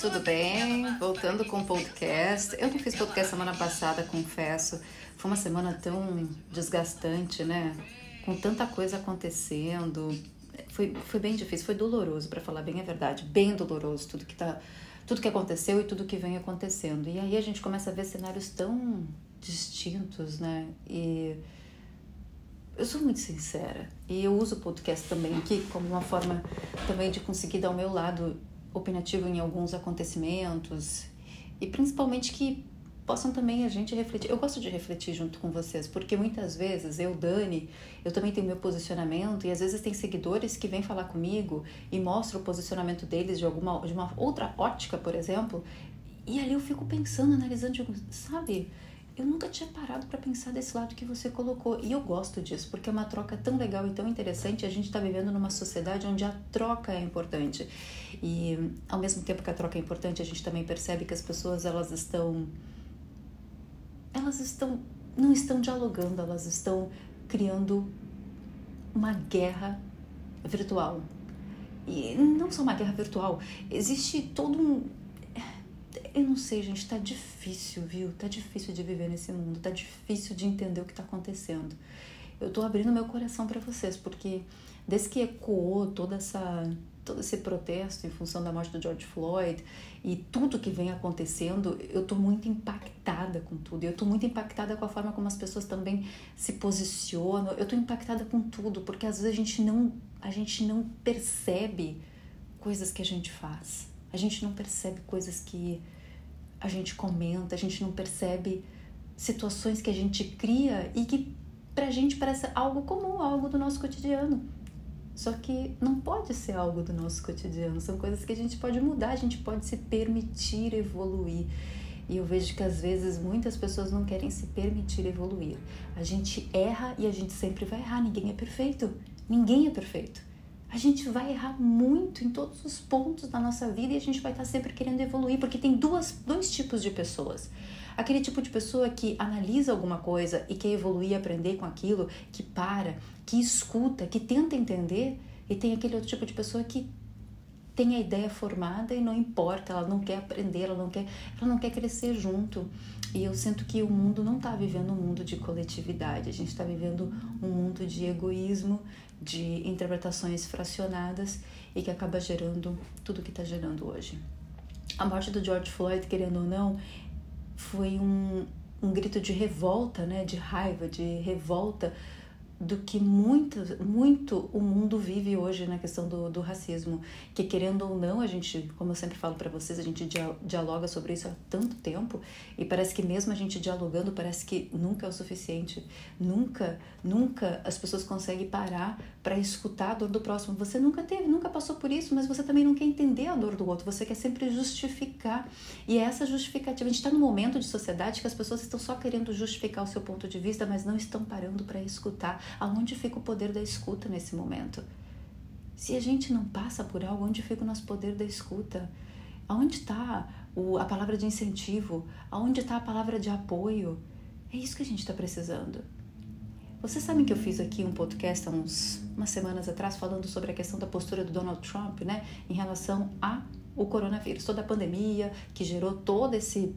tudo bem? Voltando com o podcast. Eu não fiz podcast semana passada, confesso. Foi uma semana tão desgastante, né? Com tanta coisa acontecendo. Foi, foi bem difícil, foi doloroso, para falar bem a verdade. Bem doloroso tudo que tá. Tudo que aconteceu e tudo que vem acontecendo. E aí a gente começa a ver cenários tão distintos, né? E eu sou muito sincera e eu uso o podcast também aqui como uma forma também de conseguir dar o meu lado opinativo em alguns acontecimentos e principalmente que possam também a gente refletir. Eu gosto de refletir junto com vocês, porque muitas vezes eu, Dani, eu também tenho meu posicionamento e às vezes tem seguidores que vêm falar comigo e mostram o posicionamento deles de alguma de uma outra ótica, por exemplo, e ali eu fico pensando, analisando, sabe? Eu nunca tinha parado para pensar desse lado que você colocou. E eu gosto disso, porque é uma troca tão legal e tão interessante. A gente está vivendo numa sociedade onde a troca é importante. E ao mesmo tempo que a troca é importante, a gente também percebe que as pessoas elas estão elas estão não estão dialogando, elas estão criando uma guerra virtual. E não só uma guerra virtual, existe todo um eu não sei, gente, tá difícil, viu? Tá difícil de viver nesse mundo, tá difícil de entender o que tá acontecendo. Eu tô abrindo meu coração para vocês, porque desde que ecoou toda essa todo esse protesto em função da morte do George Floyd e tudo que vem acontecendo, eu tô muito impactada com tudo. Eu tô muito impactada com a forma como as pessoas também se posicionam. Eu tô impactada com tudo, porque às vezes a gente não a gente não percebe coisas que a gente faz. A gente não percebe coisas que a gente comenta, a gente não percebe situações que a gente cria e que pra gente parece algo comum, algo do nosso cotidiano. Só que não pode ser algo do nosso cotidiano, são coisas que a gente pode mudar, a gente pode se permitir evoluir. E eu vejo que às vezes muitas pessoas não querem se permitir evoluir. A gente erra e a gente sempre vai errar, ninguém é perfeito. Ninguém é perfeito a gente vai errar muito em todos os pontos da nossa vida e a gente vai estar sempre querendo evoluir, porque tem duas, dois tipos de pessoas. Aquele tipo de pessoa que analisa alguma coisa e quer evoluir, aprender com aquilo, que para, que escuta, que tenta entender, e tem aquele outro tipo de pessoa que tem a ideia formada e não importa, ela não quer aprender, ela não quer, ela não quer crescer junto. E eu sinto que o mundo não está vivendo um mundo de coletividade, a gente está vivendo um mundo de egoísmo, de interpretações fracionadas e que acaba gerando tudo que está gerando hoje. A morte do George Floyd, querendo ou não, foi um, um grito de revolta, né, de raiva, de revolta do que muito, muito o mundo vive hoje na questão do, do racismo, que querendo ou não, a gente, como eu sempre falo para vocês, a gente dialoga sobre isso há tanto tempo e parece que mesmo a gente dialogando, parece que nunca é o suficiente, nunca, nunca as pessoas conseguem parar para escutar a dor do próximo. Você nunca teve, nunca passou por isso, mas você também não quer entender a dor do outro, você quer sempre justificar. E é essa justificativa, a gente está num momento de sociedade que as pessoas estão só querendo justificar o seu ponto de vista, mas não estão parando para escutar aonde fica o poder da escuta nesse momento? Se a gente não passa por algo, onde fica o nosso poder da escuta? Aonde está a palavra de incentivo? Aonde está a palavra de apoio? É isso que a gente está precisando. Vocês sabem que eu fiz aqui um podcast há uns, umas semanas atrás falando sobre a questão da postura do Donald Trump, né, em relação a o coronavírus, toda a pandemia que gerou todo esse,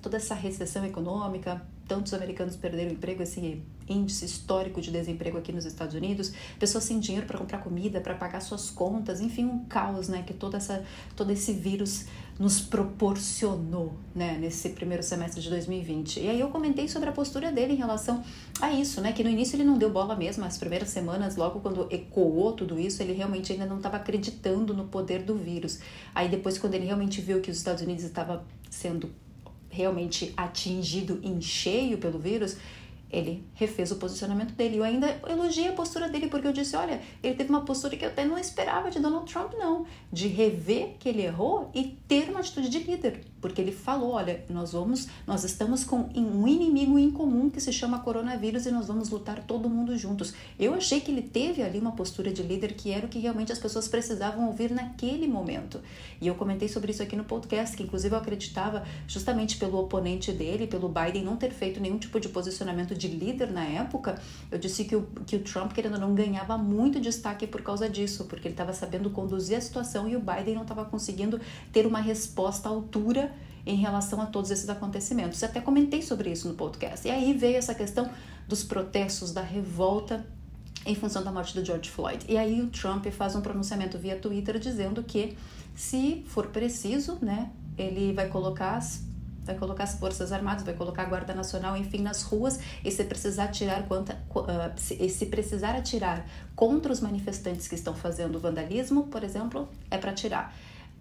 toda essa recessão econômica, tantos americanos perderam o emprego, esse índice histórico de desemprego aqui nos Estados Unidos, pessoas sem dinheiro para comprar comida, para pagar suas contas, enfim, um caos, né, que toda essa, todo esse vírus nos proporcionou, né, nesse primeiro semestre de 2020. E aí eu comentei sobre a postura dele em relação a isso, né, que no início ele não deu bola mesmo, as primeiras semanas, logo quando ecoou tudo isso, ele realmente ainda não estava acreditando no poder do vírus. Aí depois, quando ele realmente viu que os Estados Unidos estava sendo realmente atingido em cheio pelo vírus, ele refez o posicionamento dele. Eu ainda elogiei a postura dele, porque eu disse: olha, ele teve uma postura que eu até não esperava de Donald Trump, não. De rever que ele errou e ter uma atitude de líder. Porque ele falou: olha, nós vamos, nós estamos com um inimigo em comum que se chama coronavírus e nós vamos lutar todo mundo juntos. Eu achei que ele teve ali uma postura de líder que era o que realmente as pessoas precisavam ouvir naquele momento. E eu comentei sobre isso aqui no podcast, que inclusive eu acreditava, justamente pelo oponente dele, pelo Biden, não ter feito nenhum tipo de posicionamento de líder na época, eu disse que o, que o Trump, querendo ou não, ganhava muito destaque por causa disso, porque ele estava sabendo conduzir a situação e o Biden não estava conseguindo ter uma resposta à altura em relação a todos esses acontecimentos. Eu até comentei sobre isso no podcast. E aí veio essa questão dos protestos, da revolta em função da morte do George Floyd. E aí o Trump faz um pronunciamento via Twitter dizendo que se for preciso, né, ele vai colocar as vai colocar as forças armadas, vai colocar a guarda nacional, enfim, nas ruas. E se precisar atirar quanta, uh, se, se precisar atirar contra os manifestantes que estão fazendo vandalismo, por exemplo, é para atirar.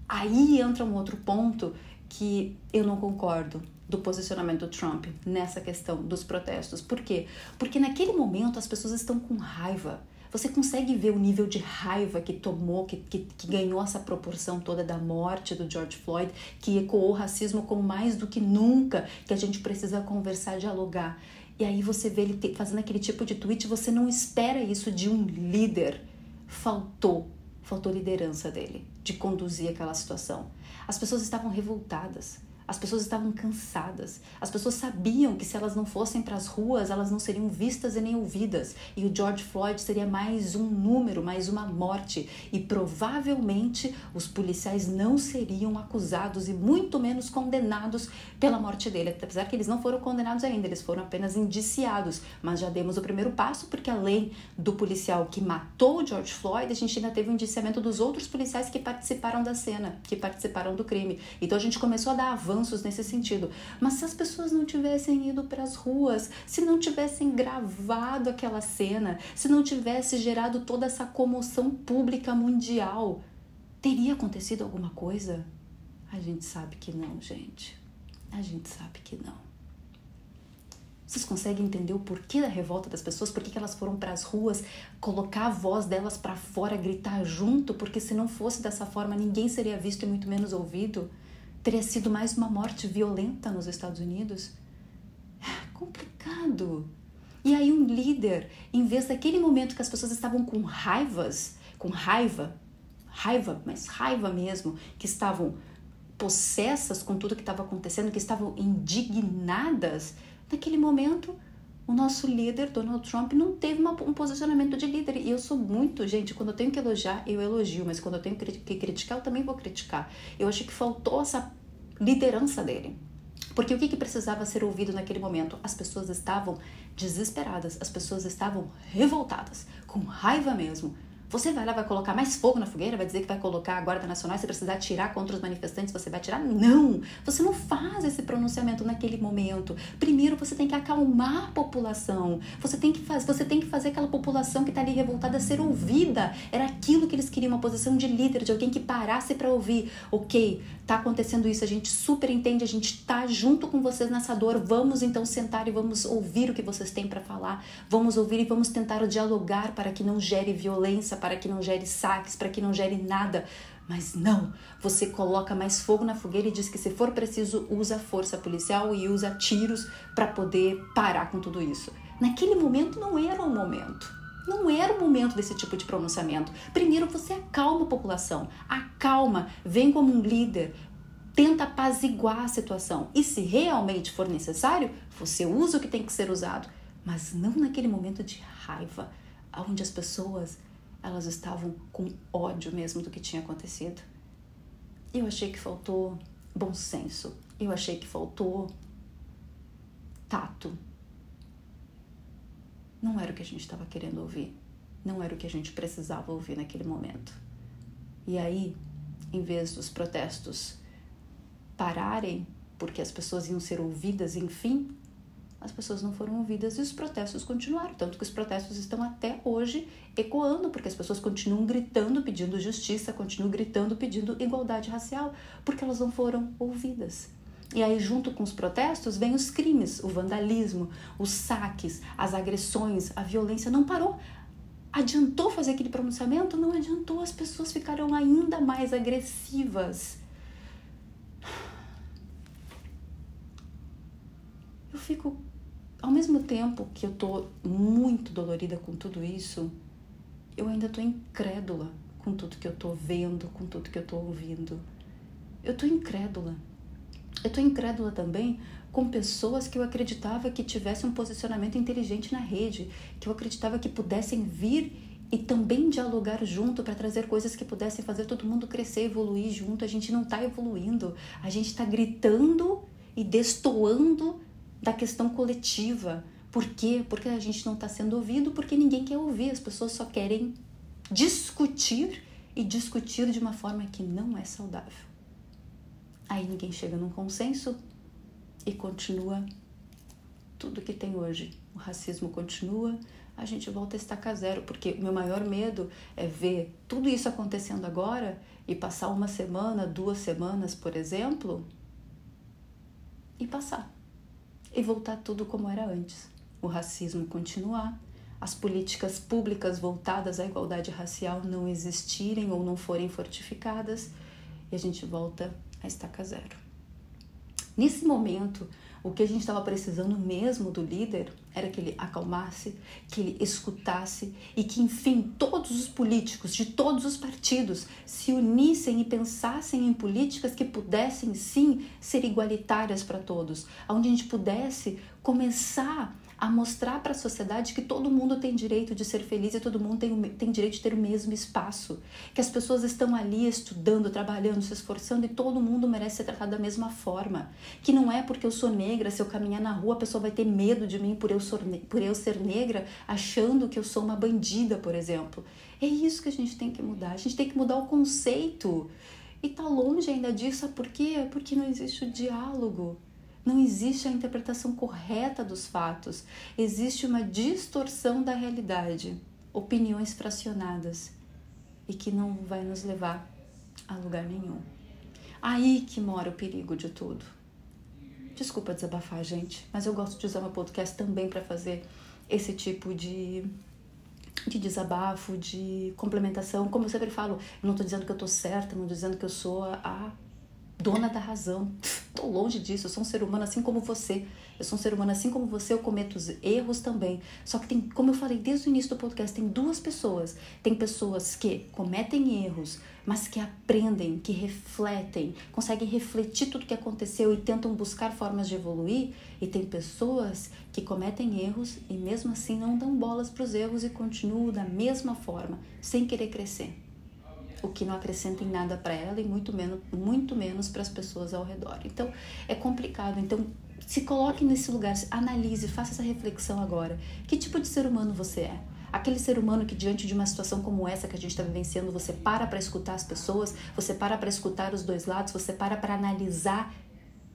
Aí entra um outro ponto que eu não concordo do posicionamento do Trump nessa questão dos protestos. Por quê? Porque naquele momento as pessoas estão com raiva. Você consegue ver o nível de raiva que tomou, que, que, que, ganhou essa proporção toda da morte do George Floyd, que ecoou o racismo como mais do que nunca, que a gente precisa conversar, dialogar. E aí você vê ele fazendo aquele tipo de tweet, você não espera isso de um líder. Faltou, faltou liderança dele, de conduzir aquela situação. As pessoas estavam revoltadas. As pessoas estavam cansadas. As pessoas sabiam que se elas não fossem para as ruas, elas não seriam vistas e nem ouvidas. E o George Floyd seria mais um número, mais uma morte. E provavelmente os policiais não seriam acusados e muito menos condenados pela morte dele. Apesar que eles não foram condenados ainda, eles foram apenas indiciados. Mas já demos o primeiro passo, porque além do policial que matou o George Floyd, a gente ainda teve o indiciamento dos outros policiais que participaram da cena, que participaram do crime. Então a gente começou a dar avanço avanços nesse sentido. Mas se as pessoas não tivessem ido para as ruas, se não tivessem gravado aquela cena, se não tivesse gerado toda essa comoção pública mundial, teria acontecido alguma coisa? A gente sabe que não, gente. A gente sabe que não. Vocês conseguem entender o porquê da revolta das pessoas? Por que elas foram para as ruas colocar a voz delas para fora, gritar junto? Porque se não fosse dessa forma, ninguém seria visto e muito menos ouvido teria sido mais uma morte violenta nos Estados Unidos? É complicado. E aí um líder, em vez daquele momento que as pessoas estavam com raivas, com raiva, raiva, mas raiva mesmo, que estavam possessas com tudo que estava acontecendo, que estavam indignadas, naquele momento o nosso líder, Donald Trump, não teve uma, um posicionamento de líder. E eu sou muito, gente, quando eu tenho que elogiar, eu elogio, mas quando eu tenho que criticar, eu também vou criticar. Eu acho que faltou essa liderança dele. Porque o que, que precisava ser ouvido naquele momento? As pessoas estavam desesperadas, as pessoas estavam revoltadas, com raiva mesmo, você vai lá, vai colocar mais fogo na fogueira, vai dizer que vai colocar a Guarda Nacional, se precisar atirar contra os manifestantes, você vai atirar? Não! Você não faz esse pronunciamento naquele momento. Primeiro você tem que acalmar a população. Você tem que, faz, você tem que fazer aquela população que está ali revoltada ser ouvida. Era aquilo que eles queriam, uma posição de líder, de alguém que parasse para ouvir. Ok, tá acontecendo isso, a gente super entende, a gente tá junto com vocês nessa dor. Vamos então sentar e vamos ouvir o que vocês têm para falar. Vamos ouvir e vamos tentar dialogar para que não gere violência para que não gere saques, para que não gere nada. Mas não, você coloca mais fogo na fogueira e diz que se for preciso, usa força policial e usa tiros para poder parar com tudo isso. Naquele momento não era o momento. Não era o momento desse tipo de pronunciamento. Primeiro você acalma a população, acalma, vem como um líder, tenta apaziguar a situação. E se realmente for necessário, você usa o que tem que ser usado, mas não naquele momento de raiva, onde as pessoas elas estavam com ódio mesmo do que tinha acontecido. Eu achei que faltou bom senso. Eu achei que faltou tato. Não era o que a gente estava querendo ouvir. Não era o que a gente precisava ouvir naquele momento. E aí, em vez dos protestos pararem, porque as pessoas iam ser ouvidas, enfim, as pessoas não foram ouvidas e os protestos continuaram. Tanto que os protestos estão até hoje ecoando, porque as pessoas continuam gritando pedindo justiça, continuam gritando pedindo igualdade racial, porque elas não foram ouvidas. E aí, junto com os protestos, vem os crimes, o vandalismo, os saques, as agressões, a violência não parou. Adiantou fazer aquele pronunciamento? Não adiantou, as pessoas ficaram ainda mais agressivas. Eu fico ao mesmo tempo que eu tô muito dolorida com tudo isso, eu ainda tô incrédula com tudo que eu tô vendo, com tudo que eu tô ouvindo. Eu tô incrédula. Eu tô incrédula também com pessoas que eu acreditava que tivessem um posicionamento inteligente na rede, que eu acreditava que pudessem vir e também dialogar junto para trazer coisas que pudessem fazer todo mundo crescer, evoluir junto. A gente não está evoluindo, a gente está gritando e destoando da questão coletiva. Por quê? Porque a gente não está sendo ouvido, porque ninguém quer ouvir, as pessoas só querem discutir e discutir de uma forma que não é saudável. Aí ninguém chega num consenso e continua tudo que tem hoje. O racismo continua, a gente volta a estacar zero, porque o meu maior medo é ver tudo isso acontecendo agora e passar uma semana, duas semanas, por exemplo, e passar. E voltar tudo como era antes. O racismo continuar, as políticas públicas voltadas à igualdade racial não existirem ou não forem fortificadas, e a gente volta a estaca zero. Nesse momento, o que a gente estava precisando mesmo do líder era que ele acalmasse, que ele escutasse e que, enfim, todos os políticos de todos os partidos se unissem e pensassem em políticas que pudessem sim ser igualitárias para todos, onde a gente pudesse começar a mostrar para a sociedade que todo mundo tem direito de ser feliz e todo mundo tem, tem direito de ter o mesmo espaço. Que as pessoas estão ali estudando, trabalhando, se esforçando e todo mundo merece ser tratado da mesma forma. Que não é porque eu sou negra, se eu caminhar na rua, a pessoa vai ter medo de mim por eu, por eu ser negra, achando que eu sou uma bandida, por exemplo. É isso que a gente tem que mudar. A gente tem que mudar o conceito. E tá longe ainda disso, sabe por quê? Porque não existe o diálogo. Não existe a interpretação correta dos fatos, existe uma distorção da realidade, opiniões fracionadas e que não vai nos levar a lugar nenhum. Aí que mora o perigo de tudo. Desculpa desabafar, gente, mas eu gosto de usar meu podcast também para fazer esse tipo de, de desabafo, de complementação. Como eu sempre falo, não estou dizendo que eu estou certa, não estou dizendo que eu sou a dona da razão. Estou longe disso, eu sou um ser humano assim como você. Eu sou um ser humano assim como você, eu cometo erros também. Só que tem, como eu falei desde o início do podcast, tem duas pessoas. Tem pessoas que cometem erros, mas que aprendem, que refletem, conseguem refletir tudo que aconteceu e tentam buscar formas de evoluir. E tem pessoas que cometem erros e mesmo assim não dão bolas para os erros e continuam da mesma forma, sem querer crescer o que não acrescenta em nada para ela e muito menos, muito menos para as pessoas ao redor. Então é complicado. Então se coloque nesse lugar, analise, faça essa reflexão agora. Que tipo de ser humano você é? Aquele ser humano que diante de uma situação como essa que a gente está vivenciando, você para para escutar as pessoas, você para para escutar os dois lados, você para para analisar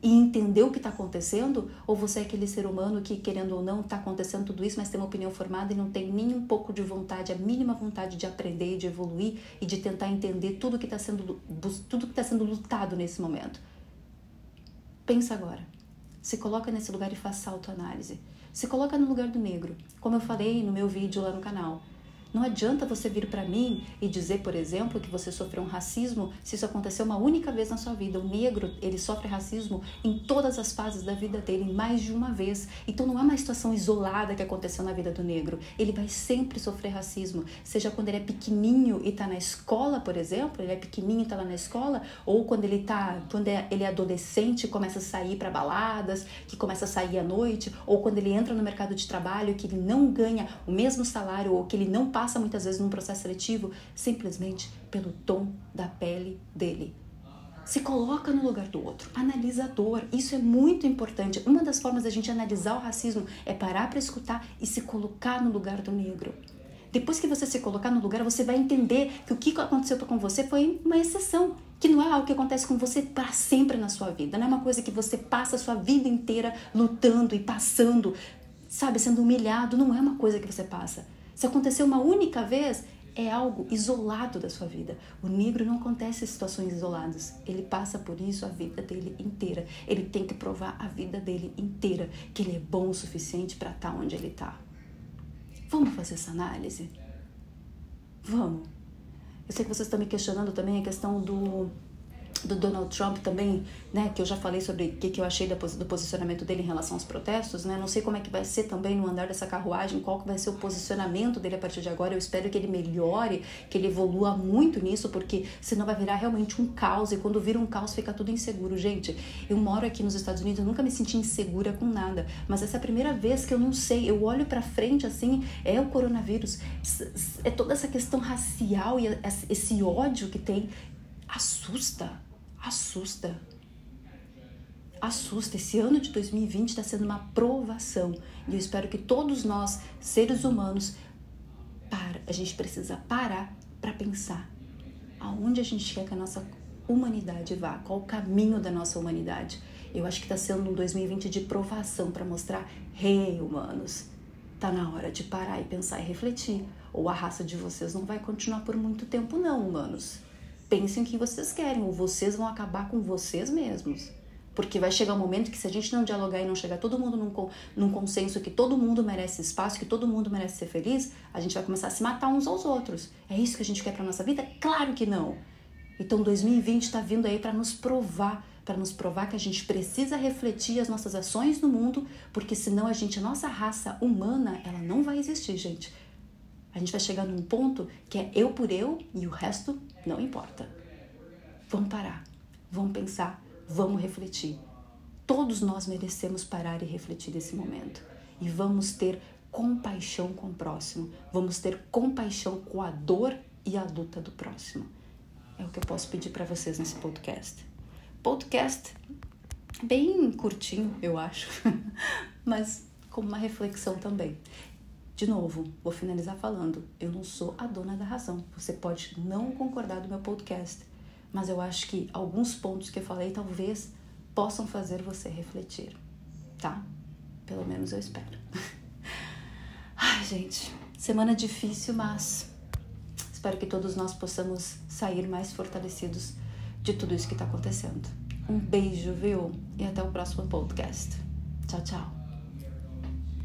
e entender o que está acontecendo? Ou você é aquele ser humano que, querendo ou não, está acontecendo tudo isso, mas tem uma opinião formada e não tem nem um pouco de vontade, a mínima vontade de aprender, de evoluir e de tentar entender tudo que está sendo, tudo que está sendo lutado nesse momento? Pensa agora. Se coloca nesse lugar e faça autoanálise. Se coloca no lugar do negro, como eu falei no meu vídeo lá no canal. Não adianta você vir para mim e dizer, por exemplo, que você sofreu um racismo se isso aconteceu uma única vez na sua vida. O negro, ele sofre racismo em todas as fases da vida dele, mais de uma vez. Então não é uma situação isolada que aconteceu na vida do negro. Ele vai sempre sofrer racismo, seja quando ele é pequenininho e está na escola, por exemplo, ele é pequenininho e está lá na escola, ou quando ele tá, quando é, ele é adolescente começa a sair para baladas, que começa a sair à noite, ou quando ele entra no mercado de trabalho que ele não ganha o mesmo salário ou que ele não passa passa muitas vezes num processo seletivo simplesmente pelo tom da pele dele. Se coloca no lugar do outro, analisa a dor. Isso é muito importante. Uma das formas da gente analisar o racismo é parar para escutar e se colocar no lugar do negro. Depois que você se colocar no lugar, você vai entender que o que aconteceu com você foi uma exceção, que não é algo que acontece com você para sempre na sua vida. Não é uma coisa que você passa a sua vida inteira lutando e passando, sabe, sendo humilhado. Não é uma coisa que você passa. Se aconteceu uma única vez, é algo isolado da sua vida. O negro não acontece em situações isoladas. Ele passa por isso a vida dele inteira. Ele tem que provar a vida dele inteira que ele é bom o suficiente para estar tá onde ele está. Vamos fazer essa análise? Vamos. Eu sei que vocês estão me questionando também a questão do do Donald Trump também, né, que eu já falei sobre o que, que eu achei do, posicionamento dele em relação aos protestos, né, não sei como é que vai ser também no andar dessa carruagem, qual que vai ser o posicionamento dele a partir de agora, eu espero que ele melhore, que ele evolua muito nisso, porque senão vai virar realmente um caos, e quando vira um caos fica tudo inseguro, gente, eu moro aqui nos Estados Unidos, eu nunca me senti insegura com nada, mas essa é a primeira vez que eu não sei, eu olho para frente assim, é o coronavírus, é toda essa questão racial e esse ódio que tem, assusta, assusta. Assusta. Esse ano de 2020 está sendo uma provação. E eu espero que todos nós, seres humanos, para, a gente precisa parar para pensar aonde a gente quer que a nossa humanidade vá, qual o caminho da nossa humanidade. Eu acho que está sendo um 2020 de provação para mostrar, rei hey, humanos, tá na hora de parar e pensar e refletir. Ou a raça de vocês não vai continuar por muito tempo, não, humanos pensem o que vocês querem, ou vocês vão acabar com vocês mesmos. Porque vai chegar um momento que se a gente não dialogar e não chegar todo mundo num, num consenso que todo mundo merece espaço, que todo mundo merece ser feliz, a gente vai começar a se matar uns aos outros. É isso que a gente quer para nossa vida? Claro que não. Então 2020 está vindo aí para nos provar, para nos provar que a gente precisa refletir as nossas ações no mundo, porque senão a gente, a nossa raça humana, ela não vai existir, gente. A gente vai chegar num ponto que é eu por eu e o resto não importa. Vamos parar, vamos pensar, vamos refletir. Todos nós merecemos parar e refletir nesse momento. E vamos ter compaixão com o próximo. Vamos ter compaixão com a dor e a luta do próximo. É o que eu posso pedir para vocês nesse podcast. Podcast bem curtinho, eu acho, mas com uma reflexão também. De novo, vou finalizar falando: eu não sou a dona da razão. Você pode não concordar do meu podcast, mas eu acho que alguns pontos que eu falei talvez possam fazer você refletir, tá? Pelo menos eu espero. Ai, gente, semana difícil, mas espero que todos nós possamos sair mais fortalecidos de tudo isso que está acontecendo. Um beijo, viu? E até o próximo podcast. Tchau, tchau.